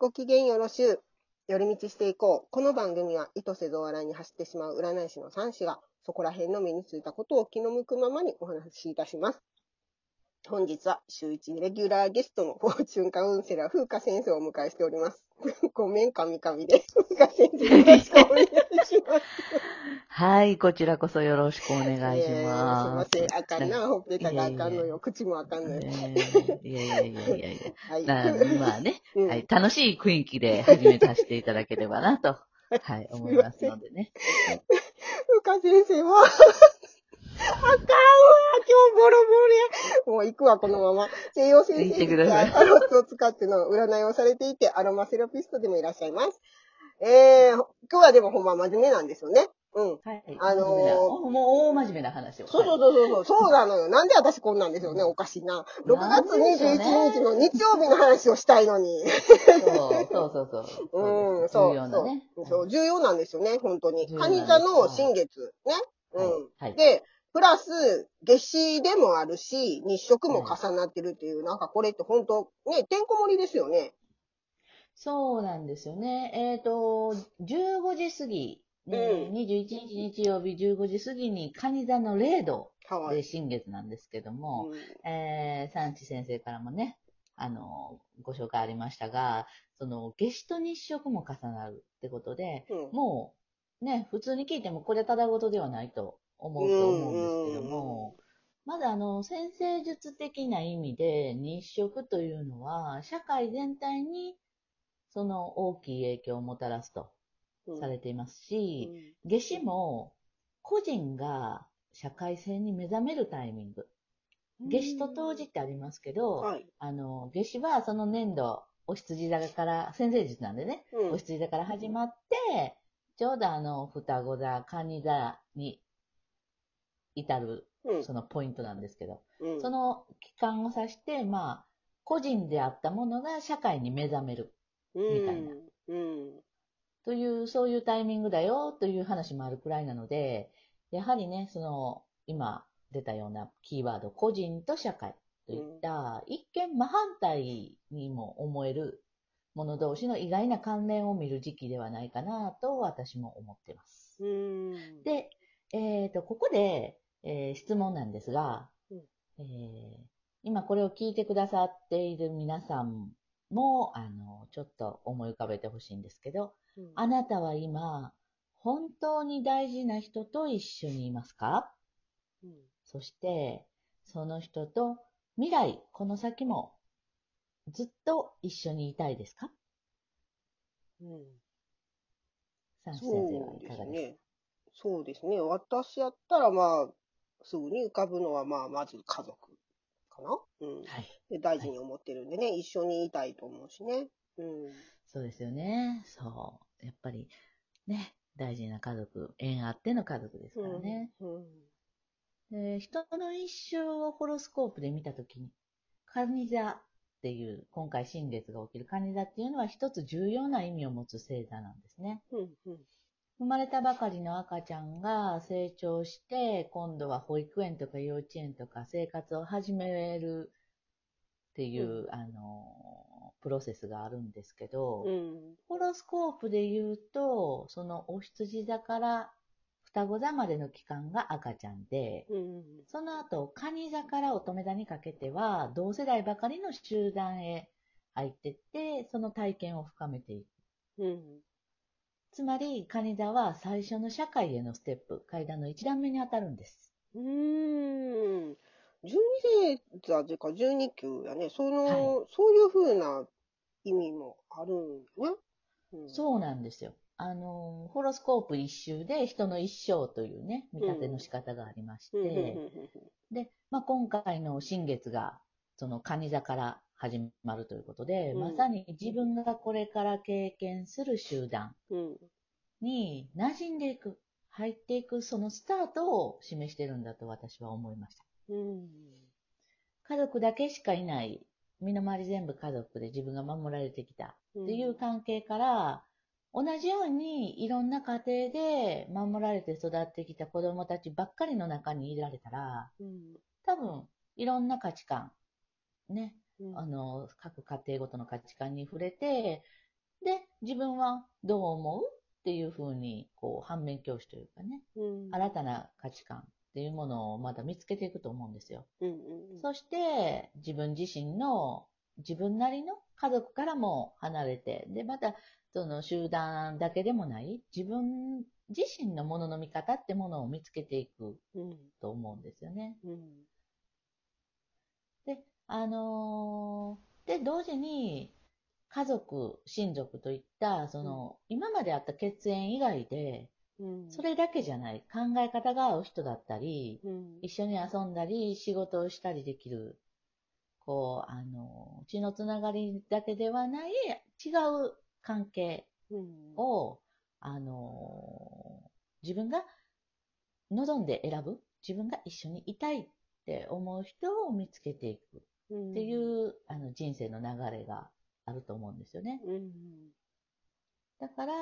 ご機嫌よろしゅう。寄り道していこう。この番組は意図せず笑いに走ってしまう占い師の三子が、そこら辺の目についたことを気の向くままにお話しいたします。本日は週一レギュラーゲストのフォーチュンカウンセラー、風花先生をお迎えしております。ごめん、かみかみで。風花先生、よろしくお願いします。はい、こちらこそよろしくお願いしえーます。すいません。あかんな。ほっぺたがあかんのよ。口もあかんのよ。えーいやいやいやいやいや。はい。なまあね、うんはい、楽しい雰囲気で始めさせていただければなと、はい、思いますのでね。ふか先生は、あかんわ、今日ボロボロや。もう行くわ、このまま。西洋先生てくださいアロットを使っての占いをされていて、アロマセラピストでもいらっしゃいます。えー、今日はでもほんま真面目なんですよね。うん。はい。あのーおもう大真面目な話を。そうそうそうそう、そうなのよ。なんで私こんなんですよね、おかしいな。6月21日の日曜日の話をしたいのに。そうそうそうそうそう。うん、そう。重要なね。そう重要なんですよね、本当に。カニ座の新月、ね。うはいん。はいで、プラス、夏至でもあるし、日食も重なってるっていう、なんかこれって本当、ね、てんこ盛りですよね。そうなんですよね。えっ、と、15時過ぎ、ねうん21日日曜日15時過ぎに、蟹座の0度ではい。新月なんですけども、うんえー、産地先生からもね、あの、ご紹介ありましたが、その、夏至と日食も重なるってことで、うんもう、ね、普通に聞いてもこれただごとではないと思うと思うんですけども、まだあの、先生術的な意味で日食というのは、社会全体にその大きい影響をもたらすとうんされていますし、夏至も個人が社会性に目覚めるタイミング。夏至と冬至ってありますけど、はい。あの、夏至はその年度、お羊座から、先生術なんでね、うん。お羊座から始まって、ちょうどあの、双子座、蟹座に至る、うんそのポイントなんですけど、うんその期間を指して、まあ、個人であったものが社会に目覚めるみたいなうん。という、そういうタイミングだよという話もあるくらいなので、やはりね、その、今出たようなキーワード、個人と社会といった、一見真反対にも思えるもの同士の意外な関連を見る時期ではないかなと私も思ってます。うん。で、えっ、と、ここで、えー質問なんですが、うん。えー今これを聞いてくださっている皆さんも、あの、ちょっと思い浮かべてほしいんですけど、うん。あなたは今、本当に大事な人と一緒にいますか？うん。そして、その人と未来、この先もずっと一緒にいたいですか？うん。先生はそういかがですか？ですね。そうですね。私やったら、まあ、すぐに浮かぶのは、まあ、まず家族かな？うん。はい。で大事に思ってるんでね、一緒にいたいと思うしね。うん。そうですよね。そう。やっぱり、ね、大事な家族、縁あっての家族ですからね。うん。で人の一生をホロスコープで見たときに、カニ座っていう、今回新月が起きるカニ座っていうのは一つ重要な意味を持つ星座なんですね。うん。うん。生まれたばかりの赤ちゃんが成長して、今度は保育園とか幼稚園とか生活を始めるっていう、あの、プロセスがあるんですけど、うん。ホロスコープで言うと、そのお羊座から双子座までの期間が赤ちゃんで、うん。その後、蟹座から乙女座にかけては、同世代ばかりの集団へ入ってって、その体験を深めていく。うん。つまり、蟹座は最初の社会へのステップ、階段の一段目に当たるんです。うーん。十二星座というか十二級やね。その、はいそういうふうな意味もあるんよね。うん、そうなんですよ。あの、ホロスコープ一周で人の一生というね、見立ての仕方がありまして、うんで、まあ、今回の新月が、その蟹座から始まるということで、うんまさに自分がこれから経験する集団うん。に馴染んでいく、入っていく、そのスタートを示してるんだと私は思いました。うん。家族だけしかいない、身の回り全部家族で自分が守られてきたっていう関係から、同じようにいろんな家庭で守られて育ってきた子供たちばっかりの中にいられたら、うん。多分いろんな価値観、ね、うんあの、各家庭ごとの価値観に触れて、で、自分はどう思うっていうふうに、こう、反面教師というかね、うん。新たな価値観っていうものをまだ見つけていくと思うんですよ。うんうんうん。そして、自分自身の、自分なりの家族からも離れて、で、また、その集団だけでもない、自分自身のものの見方ってものを見つけていくうん。と思うんですよね。うん。で、あのーで、同時に、家族、親族といった、その、今まであった血縁以外で、うん。それだけじゃない、考え方が合う人だったり、うん。一緒に遊んだり、仕事をしたりできる、こう、あの、血のつながりだけではない、違う関係うん。を、あの、自分が望んで選ぶ、自分が一緒にいたいって思う人を見つけていくうんっていう、あの、人生の流れがあると思うんですよね。うん。だから、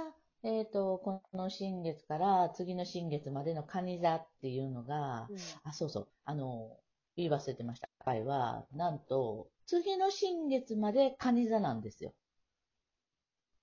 えっ、と、この新月から次の新月までの蟹座っていうのが、あ、そうそう。あの、言い忘れてました。回は、なんと、次の新月まで蟹座なんですよ。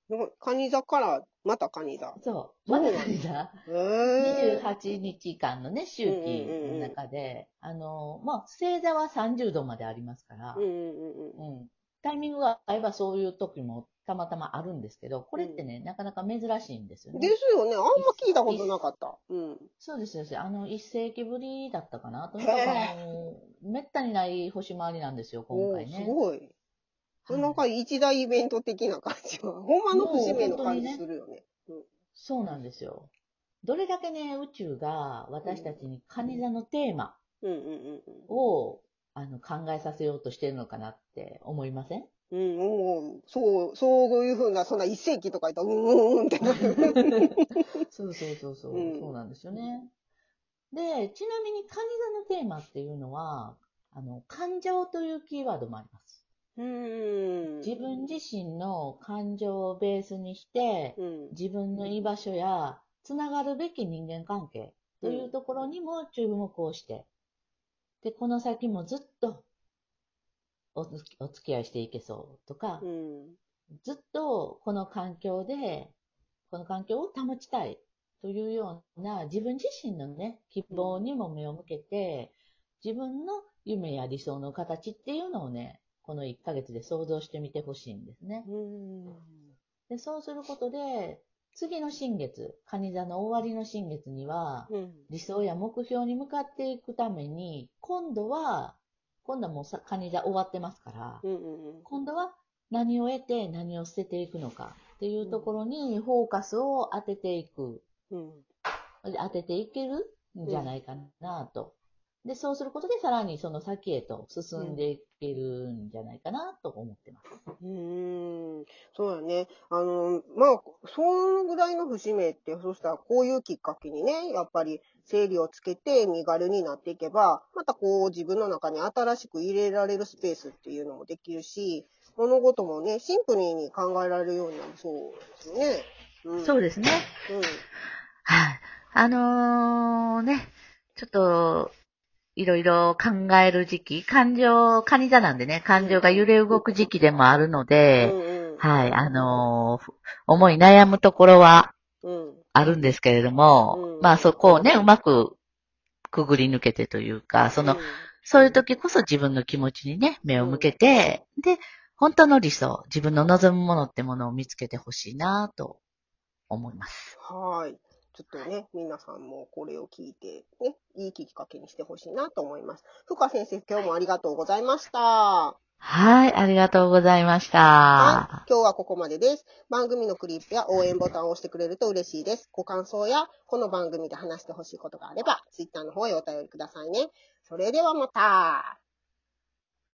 うん。カニ座から、またカニ座。そう。まだ蟹座。へえ。28日間のね、周期の中で、あの、まあ、星座は30度までありますから、うんうんうんうん。タイミングが合えばそういう時もたまたまあるんですけど、これってね、なかなか珍しいんですようん。ね。ですよね。あんま聞いたことなかった。うん。そうですよ、あの、一世紀ぶりだったかな。とにへかくめったにない星回りなんですよ、今お回ね。ーすごい。それなんか一大イベント的な感じは、ほんまの節目の感じするよね。そうなんですよ。どれだけね、宇宙が私たちに蟹座のテーマを、あの考えさせようとしてるのかなって思いません？うん。うん、そう、そういうふうな、そんな一世紀とか言ったら、うんうんうんってなる。そうそうそうそう、うんそうなんですよね。で、ちなみに蟹座のテーマっていうのは、あの、感情というキーワードもあります。うん。自分自身の感情をベースにして、うん。自分の居場所や、つながるべき人間関係というところにも注目をして、で、この先もずっとお付きお付き合いしていけそうとかう、ん。ずっとこの環境で、この環境を保ちたいというような自分自身のね、希望にも目を向けて、自分の夢や理想の形っていうのをね、この1ヶ月で想像してみてほしいんですね。うん。で、そうすることで、次の新月、蟹座の終わりの新月には、うん。理想や目標に向かっていくために、今度は、今度はもうさ蟹座終わってますから、うんうん今度は何を得て何を捨てていくのかっていうところにフォーカスを当てていく、うん。当てていけるんじゃないかなと。で、そうすることでさらにその先へと進んでいけるんじゃないかなと思ってます。うーん、そうだね。あの、まあ、そのぐらいの節目って、そしたらこういうきっかけにね、やっぱり整理をつけて身軽になっていけば、またこう自分の中に新しく入れられるスペースっていうのもできるし、物事もね、シンプルに考えられるようになるそうですよね。うん。そうですね。うん。はい。あのーね、ちょっと、いろいろ考える時期、感情、カニ座なんでね、感情が揺れ動く時期でもあるので、うんうん。はい、あのー思い悩むところはうん。あるんですけれども、うんまあそこをね、うまくくぐり抜けてというか、その、そういう時こそ自分の気持ちにね、目を向けて、で、本当の理想、自分の望むものってものを見つけてほしいなと思います。はい。ちょっとね、皆さんもこれを聞いて、ね、いいきっかけにしてほしいなと思います。ふか先生、今日もありがとうございました。はい、ありがとうございましはいた。。今日はここまでです。番組のクリップや応援ボタンを押してくれると嬉しいです。ご感想や、この番組で話してほしいことがあれば、ツイッターの方へお便りくださいね。それではまた。